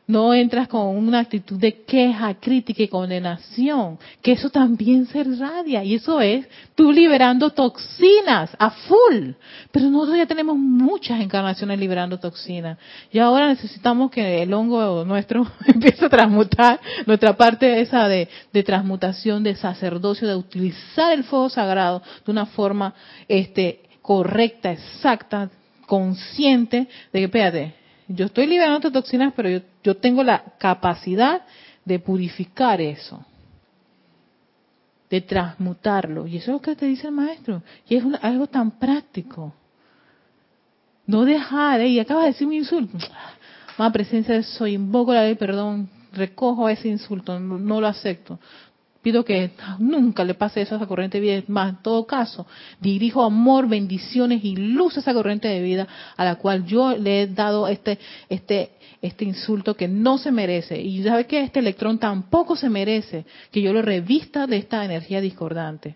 [SPEAKER 1] No entras con una actitud de queja, crítica y condenación, que eso también se irradia y eso es tú liberando toxinas a full. Pero nosotros ya tenemos muchas encarnaciones liberando toxinas y ahora necesitamos que el hongo nuestro empiece a transmutar nuestra parte esa de, de transmutación, de sacerdocio, de utilizar el fuego sagrado de una forma este, correcta, exacta, consciente de que, espérate, yo estoy liberando toxinas, pero yo, yo tengo la capacidad de purificar eso, de transmutarlo. Y eso es lo que te dice el maestro. Y es algo tan práctico. No dejar, y acaba de decir un insulto. Más presencia de soy, invoco la ley, perdón, recojo ese insulto, no lo acepto pido que nunca le pase eso a esa corriente de vida. Más, en todo caso, dirijo amor, bendiciones y luz a esa corriente de vida a la cual yo le he dado este, este, este insulto que no se merece. Y sabe que este electrón tampoco se merece que yo lo revista de esta energía discordante.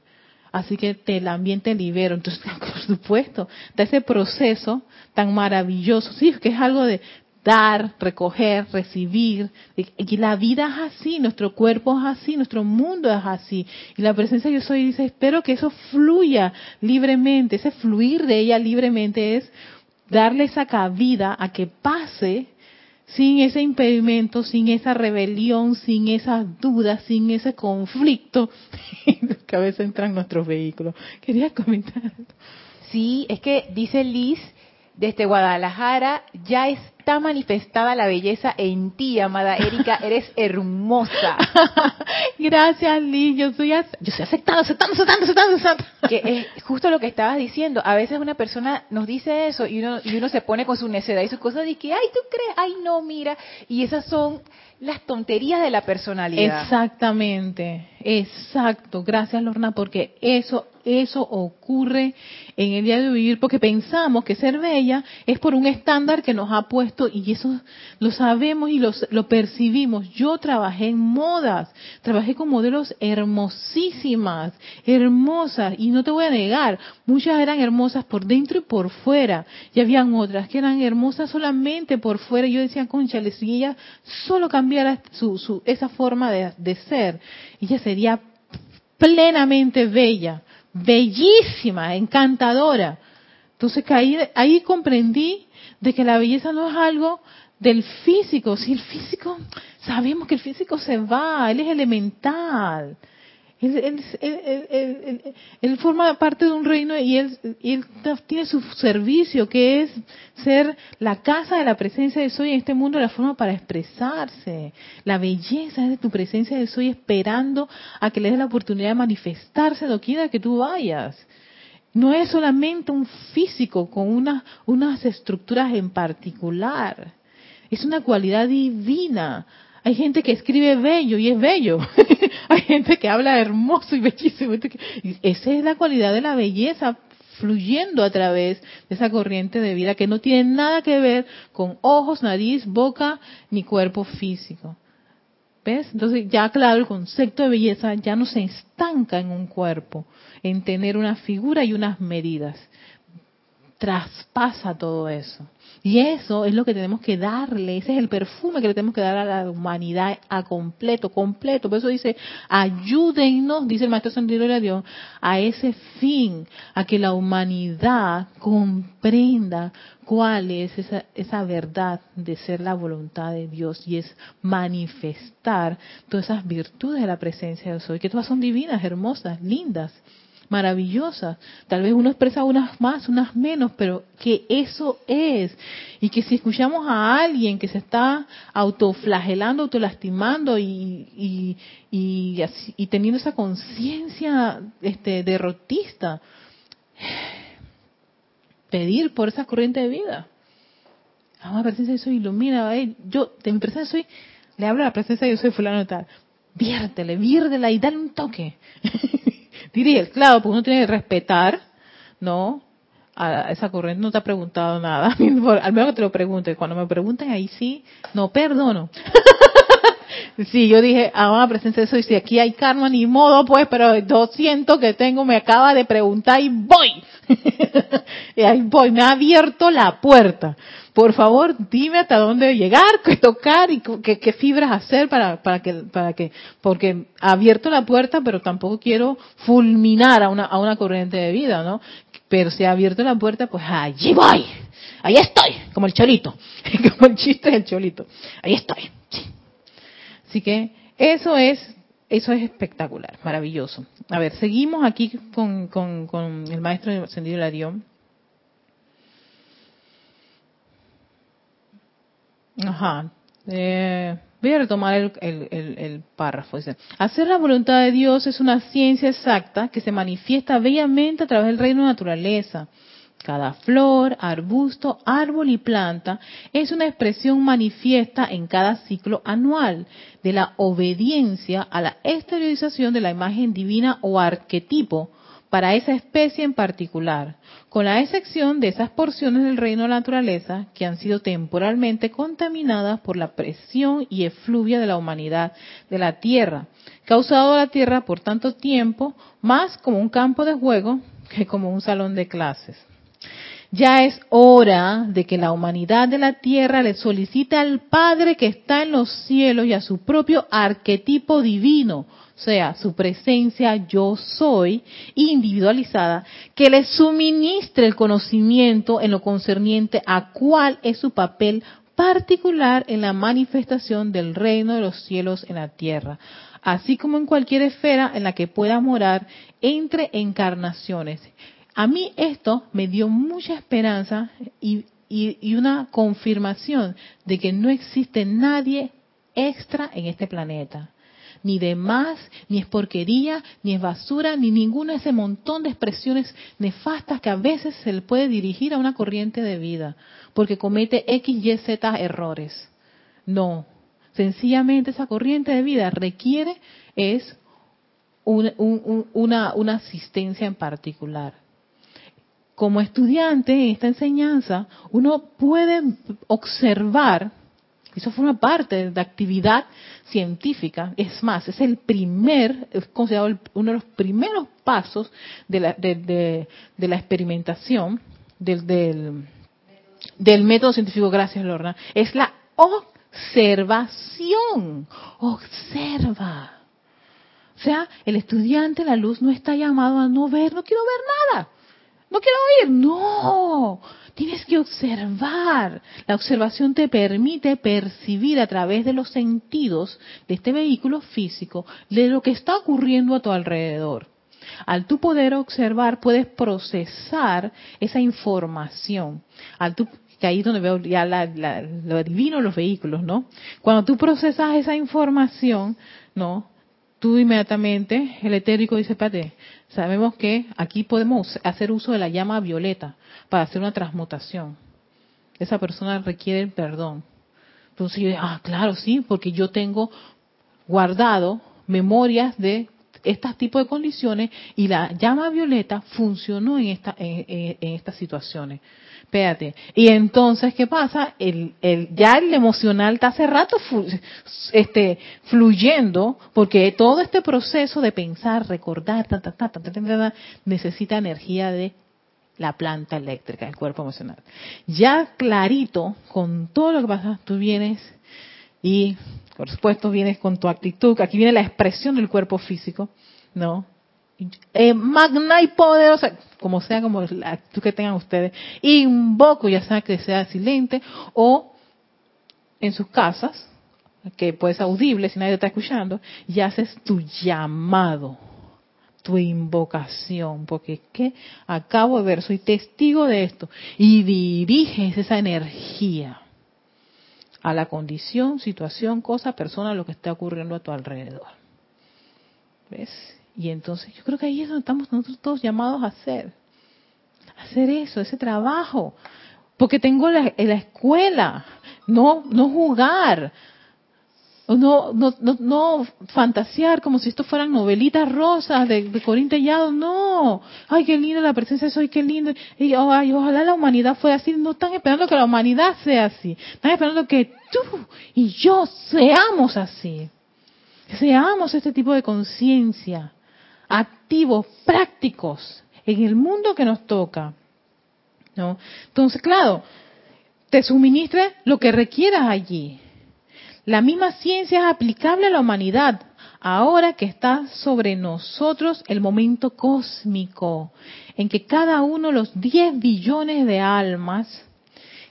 [SPEAKER 1] Así que el ambiente libero. Entonces, por supuesto, de ese proceso tan maravilloso, sí, que es algo de dar, recoger, recibir. Y la vida es así, nuestro cuerpo es así, nuestro mundo es así. Y la presencia yo soy dice, espero que eso fluya libremente. Ese fluir de ella libremente es darle esa cabida a que pase sin ese impedimento, sin esa rebelión, sin esas dudas, sin ese conflicto que a veces entran nuestros vehículos. Quería comentar.
[SPEAKER 2] Sí, es que dice Liz desde Guadalajara, ya está manifestada la belleza en ti, amada Erika, eres hermosa.
[SPEAKER 1] Gracias, Liz, yo soy, yo soy aceptando, aceptando, aceptando, aceptando, aceptando.
[SPEAKER 2] Que es justo lo que estabas diciendo, a veces una persona nos dice eso y uno, y uno se pone con su necedad y sus cosas y que, ay, tú crees, ay, no, mira, y esas son las tonterías de la personalidad.
[SPEAKER 1] Exactamente, exacto, gracias Lorna, porque eso eso ocurre en el día de vivir porque pensamos que ser bella es por un estándar que nos ha puesto y eso lo sabemos y lo percibimos. Yo trabajé en modas, trabajé con modelos hermosísimas, hermosas y no te voy a negar, muchas eran hermosas por dentro y por fuera y habían otras que eran hermosas solamente por fuera. Yo decía, concha, si ella solo cambiara su, esa forma de, de ser, ella sería plenamente bella bellísima, encantadora. Entonces ahí, ahí comprendí de que la belleza no es algo del físico. Si el físico, sabemos que el físico se va, él es elemental. Él, forma parte de un reino y él, él, tiene su servicio, que es ser la casa de la presencia de Soy en este mundo, la forma para expresarse. La belleza es de tu presencia de Soy esperando a que le des la oportunidad de manifestarse quiera que tú vayas. No es solamente un físico con una, unas estructuras en particular. Es una cualidad divina hay gente que escribe bello y es bello. Hay gente que habla hermoso y bellísimo. Esa es la cualidad de la belleza fluyendo a través de esa corriente de vida que no tiene nada que ver con ojos, nariz, boca ni cuerpo físico. ¿Ves? Entonces ya claro, el concepto de belleza ya no se estanca en un cuerpo, en tener una figura y unas medidas. Traspasa todo eso. Y eso es lo que tenemos que darle, ese es el perfume que le tenemos que dar a la humanidad a completo, completo. Por eso dice, ayúdennos, dice el Maestro Santiago de Dios, a ese fin, a que la humanidad comprenda cuál es esa, esa verdad de ser la voluntad de Dios y es manifestar todas esas virtudes de la presencia de Dios, que todas son divinas, hermosas, lindas maravillosas. Tal vez uno expresa unas más, unas menos, pero que eso es. Y que si escuchamos a alguien que se está autoflagelando, autolastimando y, y, y, y teniendo esa conciencia este, derrotista, pedir por esa corriente de vida. la presencia de soy ilumina. Yo, de mi presencia soy, le hablo a la presencia de yo soy fulano tal. Viértele, viértela y dale un toque. diría, claro, pues uno tiene que respetar, ¿no? A esa corriente no te ha preguntado nada, al menos que te lo pregunte. Cuando me pregunten ahí sí, no perdono. sí, yo dije, ah, presencia de eso, y si aquí hay karma, ni modo, pues, pero 200 que tengo me acaba de preguntar y voy. y ahí voy, me ha abierto la puerta. Por favor, dime hasta dónde llegar, qué tocar y qué, fibras hacer para, para que, para que, porque ha abierto la puerta, pero tampoco quiero fulminar a una, a una corriente de vida, ¿no? Pero si ha abierto la puerta, pues allí voy, ahí estoy, como el cholito, como el chiste del cholito, ahí estoy. Así que eso es eso es espectacular, maravilloso. A ver, seguimos aquí con, el maestro de Ascendido Larión. Ajá. Eh, voy a retomar el, el, párrafo. Dice, hacer la voluntad de Dios es una ciencia exacta que se manifiesta bellamente a través del reino de naturaleza. Cada flor, arbusto, árbol y planta es una expresión manifiesta en cada ciclo anual de la obediencia a la exteriorización de la imagen divina o arquetipo para esa especie en particular, con la excepción de esas porciones del reino de la naturaleza que han sido temporalmente contaminadas por la presión y efluvia de la humanidad de la Tierra, causado a la Tierra por tanto tiempo más como un campo de juego que como un salón de clases. Ya es hora de que la humanidad de la tierra le solicite al Padre que está en los cielos y a su propio arquetipo divino, o sea, su presencia yo soy individualizada, que le suministre el conocimiento en lo concerniente a cuál es su papel particular en la manifestación del reino de los cielos en la tierra, así como en cualquier esfera en la que pueda morar entre encarnaciones a mí esto me dio mucha esperanza y, una confirmación de que no existe nadie extra en este planeta. Ni de más, ni es porquería, ni es basura, ni ninguna de ese montón de expresiones nefastas que a veces se le puede dirigir a una corriente de vida, porque comete X, Y, Z errores. No, sencillamente esa corriente de vida requiere es una, una asistencia en particular como estudiante en esta enseñanza, uno puede observar, eso forma parte de actividad científica, es más, es el primer, es considerado uno de los primeros pasos de la, de, la experimentación del, del, del método científico, gracias Lorna, es la observación, observa. O sea, el estudiante, la luz, no está llamado a no ver, no quiero ver nada no quiero oír, no, tienes que observar. La observación te permite percibir a través de los sentidos de este vehículo físico de lo que está ocurriendo a tu alrededor. Al tú poder observar, puedes procesar esa información. Al tú, que ahí es donde veo ya lo divino los vehículos, ¿no? Cuando tú procesas esa información, ¿no? Tú inmediatamente, el etérico dice, espérate, Sabemos que aquí podemos hacer uso de la llama violeta para hacer una transmutación. Esa persona requiere perdón. Entonces yo ah, claro, sí, porque yo tengo guardado memorias de estos tipos de condiciones y la llama violeta funcionó en, esta, en estas situaciones. Espérate. Y entonces, ¿qué pasa? El, el, ya el emocional está hace rato este, fluyendo, porque todo este proceso de pensar, recordar, ta, ta, ta, necesita energía de la planta eléctrica, el cuerpo emocional. Ya clarito, con todo lo que pasa, tú vienes y, por supuesto, vienes con tu actitud, aquí viene la expresión del cuerpo físico, ¿no? Eh, magna y poderosa, como sea como la que tengan ustedes, invoco, ya sea que sea silente o en sus casas, que puede ser audible si nadie está escuchando, y haces tu llamado, tu invocación, porque que acabo de ver, soy testigo de esto, y diriges esa energía a la condición, situación, cosa, persona, lo que está ocurriendo a tu alrededor. ¿Ves? Y entonces yo creo que ahí es donde estamos nosotros todos llamados a hacer. hacer eso, ese trabajo. Porque tengo la, la escuela, no, no jugar, no, no, no, no, fantasear como si esto fueran novelitas rosas de, de Corín no, ay qué linda la presencia de soy, qué lindo, y ay, ojalá la humanidad fuera así, no están esperando que la humanidad sea así, están esperando que tú y yo seamos así, seamos este tipo de conciencia, activos, prácticos, en el mundo que nos toca. ¿no? Entonces, claro, te suministra lo que requieras allí. La misma ciencia es aplicable a la humanidad, ahora que está sobre nosotros el momento cósmico, en que cada uno de los 10 billones de almas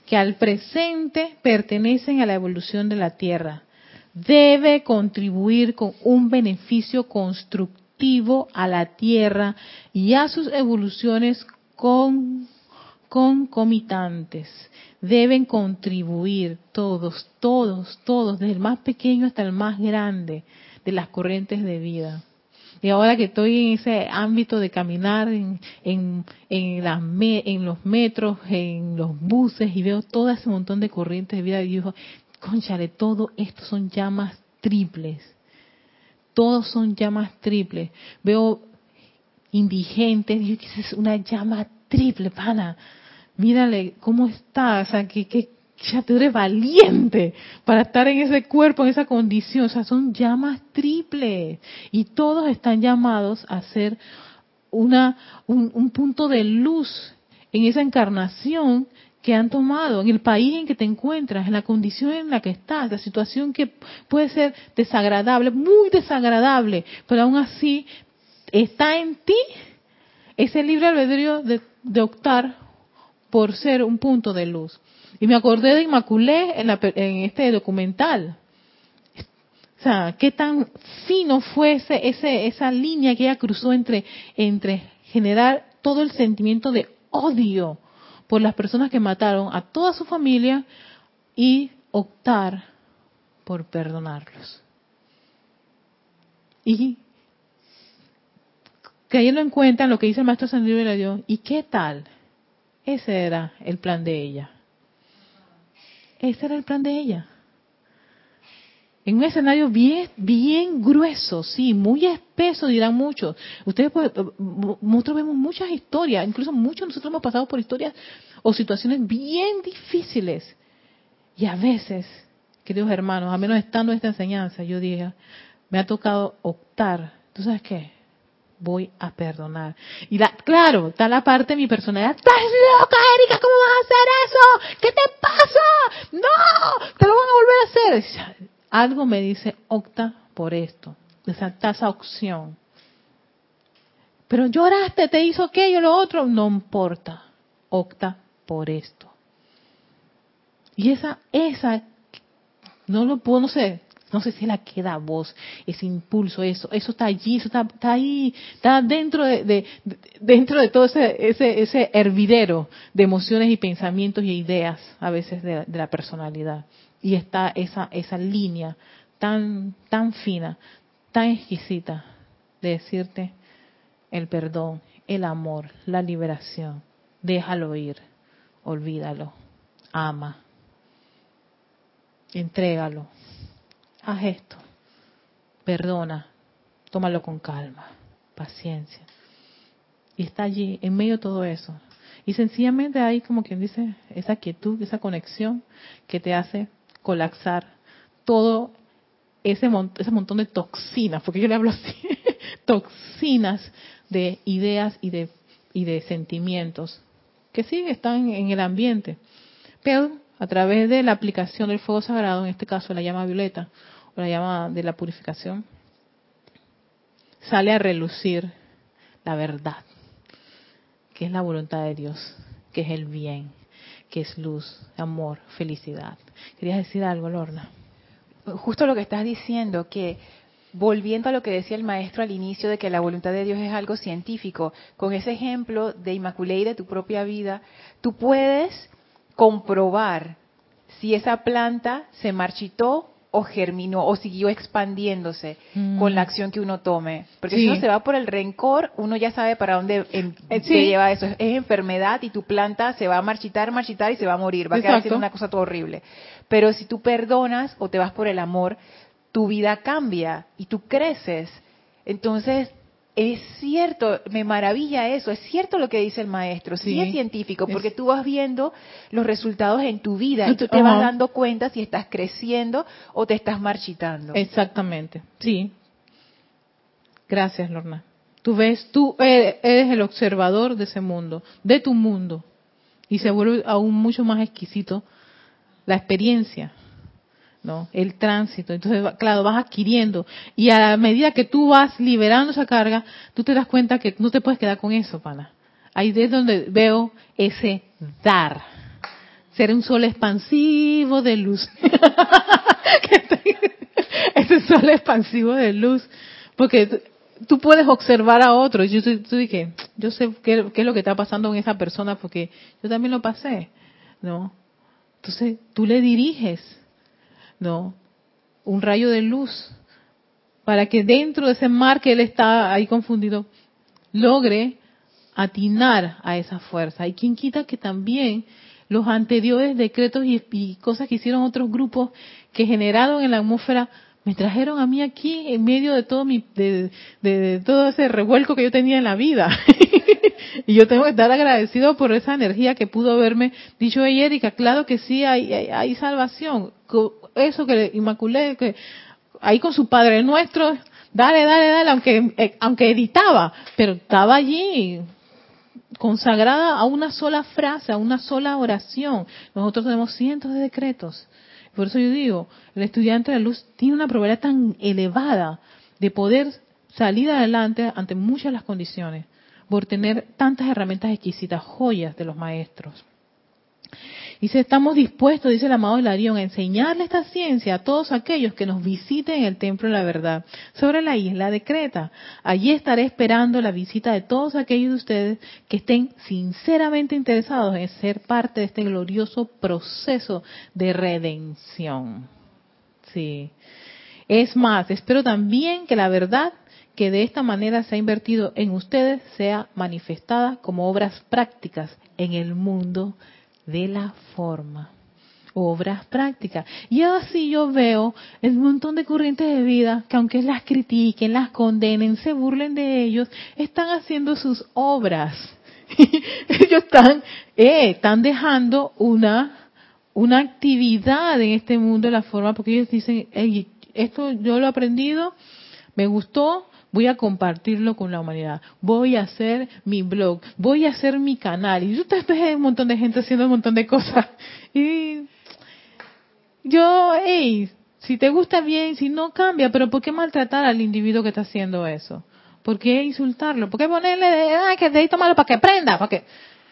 [SPEAKER 1] que al presente pertenecen a la evolución de la Tierra, debe contribuir con un beneficio constructivo a la Tierra y a sus evoluciones con, concomitantes. Deben contribuir todos, todos, todos, desde el más pequeño hasta el más grande de las corrientes de vida. Y ahora que estoy en ese ámbito de caminar en, en, en, las en los metros, en los buses y veo todo ese montón de corrientes de vida, y digo, conchale, todo esto son llamas triples. Todos son llamas triples. Veo indigentes, digo que es una llama triple, pana. Mírale cómo está, o sea, que, que ya tú eres valiente para estar en ese cuerpo, en esa condición. O sea, son llamas triples. Y todos están llamados a ser una, un, un punto de luz en esa encarnación que han tomado, en el país en que te encuentras, en la condición en la que estás, la situación que puede ser desagradable, muy desagradable, pero aún así está en ti ese libre albedrío de, optar por ser un punto de luz. Y me acordé de Inmaculé en, en este documental. O sea, qué tan fino fue ese, ese, esa línea que ella cruzó entre, entre generar todo el sentimiento de odio por las personas que mataron a toda su familia y optar por perdonarlos. Y cayendo en cuenta lo que dice el maestro San Diego Dios, ¿y qué tal? Ese era el plan de ella. Ese era el plan de ella. En un escenario bien, bien grueso, sí, muy espeso, dirán muchos. Ustedes, nosotros vemos muchas historias, incluso muchos nosotros hemos pasado por historias o situaciones bien difíciles. Y a veces, queridos hermanos, a menos estando esta enseñanza, yo diga, me ha tocado optar. ¿Tú sabes qué? voy a perdonar. Y la, claro, está la parte de mi personalidad. ¡Estás loca, Erika! ¿Cómo vas a hacer eso? ¿Qué te pasa? ¡No! ¡Te lo van a volver a hacer! Algo me dice, opta por esto. Desalta esa opción. Pero lloraste, te hizo aquello, lo otro. No importa. Opta por esto. Y esa, esa, no lo puedo, no sé, no sé si la queda voz, ese impulso, eso, eso está allí, eso está, ahí, está dentro de, dentro de todo ese, ese, ese, hervidero de emociones y pensamientos y ideas a veces de, la personalidad. Y está esa, esa línea tan, tan fina, tan exquisita de decirte el perdón, el amor, la liberación. Déjalo ir, olvídalo, ama, entrégalo haz esto, perdona, tómalo con calma, paciencia. Y está allí, en medio de todo eso. Y sencillamente hay, como quien dice, esa quietud, esa conexión que te hace colapsar todo ese, ese montón de toxinas, porque yo le hablo así, toxinas de ideas y de, y de sentimientos que sí están en el ambiente. Pero a través de la aplicación del fuego sagrado, en este caso la llama violeta, o la llama de la purificación, sale a relucir la verdad, que es la voluntad de Dios, que es el bien, que es luz, amor, felicidad. ¿Querías decir algo, Lorna?
[SPEAKER 2] Justo lo que estás diciendo, que volviendo a lo que decía el maestro al inicio de que la voluntad de Dios es algo científico, con ese ejemplo de Inmaculé y de tu propia vida, tú puedes comprobar si esa planta se marchitó o germinó o siguió expandiéndose con la mm. acción que uno tome. Porque si uno se va por el rencor, uno ya sabe para dónde em, eh, lleva eso. Es, enfermedad y tu planta se va a marchitar, marchitar y se va a morir. Va a quedar siendo una cosa todo horrible. Pero si tú perdonas o te vas por el amor, tu vida cambia y tú creces. Entonces, es cierto, me maravilla eso, es cierto lo que dice el maestro, sí, es científico, porque tú vas viendo los resultados en tu vida y tú te vas dando cuenta si estás creciendo o te estás marchitando.
[SPEAKER 1] Exactamente, sí. Gracias, Lorna. Tú ves, tú eres el observador de ese mundo, de tu mundo. Y se vuelve aún mucho más exquisito la experiencia, ¿no? El tránsito. Entonces, claro, vas adquiriendo. Y a medida que tú vas liberando esa carga, tú te das cuenta que no te puedes quedar con eso, pana. Ahí es donde veo ese dar. Ser un sol expansivo de luz. ese sol expansivo de luz. Porque tú puedes observar a otro. Yo, tú dije, yo sé qué, es lo que está pasando en esa persona porque yo también lo pasé, ¿no? Entonces tú le diriges, ¿no? Un rayo de luz para que dentro de ese mar que él está ahí confundido logre atinar a esa fuerza. Y quien quita que también los anteriores decretos y, cosas que hicieron otros grupos que generaron en la atmósfera me trajeron a mí aquí en medio de todo mi de, todo ese revuelco que yo tenía en la vida y yo tengo que estar agradecido por esa energía que pudo haberme dicho ella Erika claro que sí hay, hay, salvación eso que inmaculé que ahí con su padre nuestro dale dale dale aunque eh, aunque editaba pero estaba allí consagrada a una sola frase a una sola oración. Nosotros tenemos cientos de decretos. Por eso yo digo, el estudiante de la luz tiene una probabilidad tan elevada de poder salir adelante ante muchas las condiciones, por tener tantas herramientas exquisitas, joyas de los maestros. Dice, estamos dispuestos, dice el amado Hilarión, a enseñarle esta ciencia a todos aquellos que nos visiten en el Templo de la Verdad, sobre la isla de Creta. Allí estaré esperando la visita de todos aquellos de ustedes que estén sinceramente interesados en ser parte de este glorioso proceso de redención. Sí. Es más, espero también que la verdad que de esta manera se ha invertido en ustedes sea manifestada como obras prácticas en el mundo de la forma. Obras prácticas. Y así yo veo el montón de corrientes de vida que aunque las critiquen, las condenen, se burlen de ellos, están haciendo sus obras. ellos están, eh, están dejando una, una actividad en este mundo de la forma porque ellos dicen, esto yo lo he aprendido, me gustó, voy a compartirlo con la humanidad, voy a hacer mi blog, voy a hacer mi canal. Y usted ve un montón de gente haciendo un montón de cosas. Y yo, hey, si te gusta bien, si no cambia, pero ¿por qué maltratar al individuo que está haciendo eso? ¿Por qué insultarlo? ¿Por qué ponerle, ah, que de tomarlo para que aprenda? Porque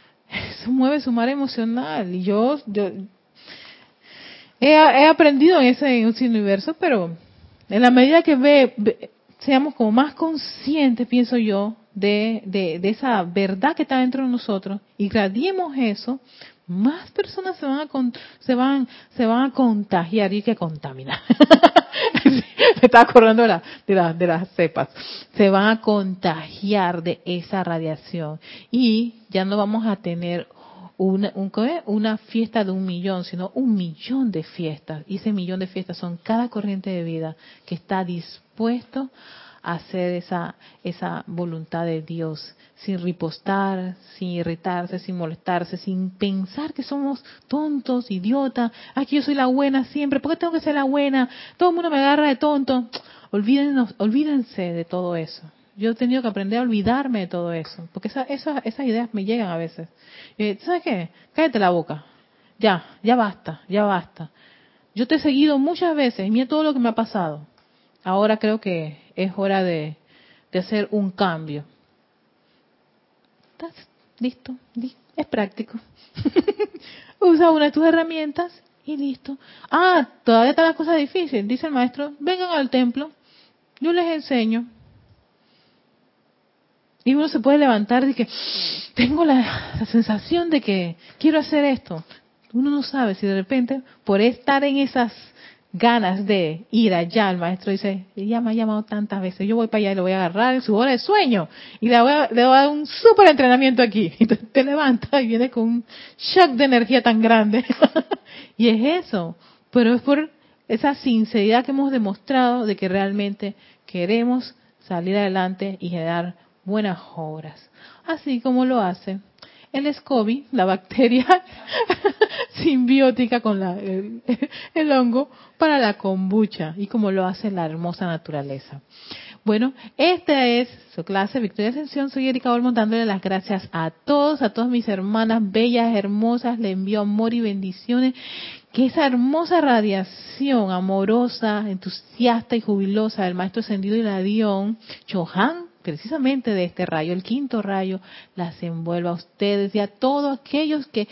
[SPEAKER 1] eso mueve su mar emocional. Y yo, yo he, he aprendido en ese, en ese universo, pero en la medida que ve, seamos como más conscientes, pienso yo, de, de, esa verdad que está dentro de nosotros, y radiemos eso, más personas se van a se van se van a contagiar y que contaminar. Me estaba acordando de, la, de, las cepas. Se van a contagiar de esa radiación y ya no vamos a tener una, una fiesta de un millón, sino un millón de fiestas. Y ese millón de fiestas son cada corriente de vida que está dispuesto a hacer esa, esa voluntad de Dios, sin ripostar, sin irritarse, sin molestarse, sin pensar que somos tontos, idiotas, aquí yo soy la buena siempre, ¿por qué tengo que ser la buena? Todo el mundo me agarra de tonto. Olvídense, olvídense de todo eso. Yo he tenido que aprender a olvidarme de todo eso, porque esa, esas ideas me llegan a veces. ¿Sabes qué? Cállate la boca. Ya, ya basta, ya basta. Yo te he seguido muchas veces, y mira todo lo que me ha pasado. Ahora creo que es hora de, hacer un cambio. ¿Estás listo? Es práctico. Usa una de tus herramientas y listo. Ah, todavía está la cosa difícil. Dice el maestro, vengan al templo, yo les enseño. Y uno se puede levantar y que tengo la, sensación de que quiero hacer esto. Uno no sabe si de repente, por estar en esas ganas de ir allá, el maestro dice, ya me ha llamado tantas veces, yo voy para allá y lo voy a agarrar en su hora de sueño y le voy a, le voy a dar un súper entrenamiento aquí. Y te levantas y vienes con un shock de energía tan grande. y es eso, pero es por esa sinceridad que hemos demostrado de que realmente queremos salir adelante y generar buenas obras, así como lo hace el SCOBY, la bacteria simbiótica con la, el, hongo, para la kombucha y como lo hace la hermosa naturaleza. Bueno, esta es su clase Victoria Ascensión. Soy Erika Olmos dándole las gracias a todos, a todas mis hermanas bellas, hermosas. Le envío amor y bendiciones. Que esa hermosa radiación amorosa, entusiasta y jubilosa del Maestro Ascendido y la Dion, Chohan, precisamente de este rayo, el quinto rayo, las envuelva a ustedes y a todos aquellos que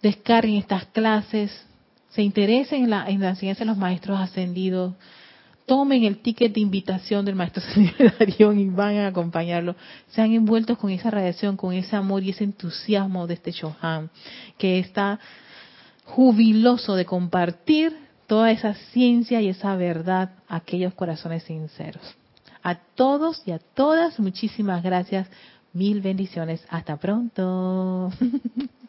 [SPEAKER 1] descarguen estas clases, se interesen en la, en la enseñanza de los maestros ascendidos, tomen el ticket de invitación del maestro ascendido y van a acompañarlo, sean envueltos con esa radiación, con ese amor y ese entusiasmo de este Shohan, que está jubiloso de compartir toda esa ciencia y esa verdad a aquellos corazones sinceros. A todos y a todas, muchísimas gracias. Mil bendiciones. Hasta pronto.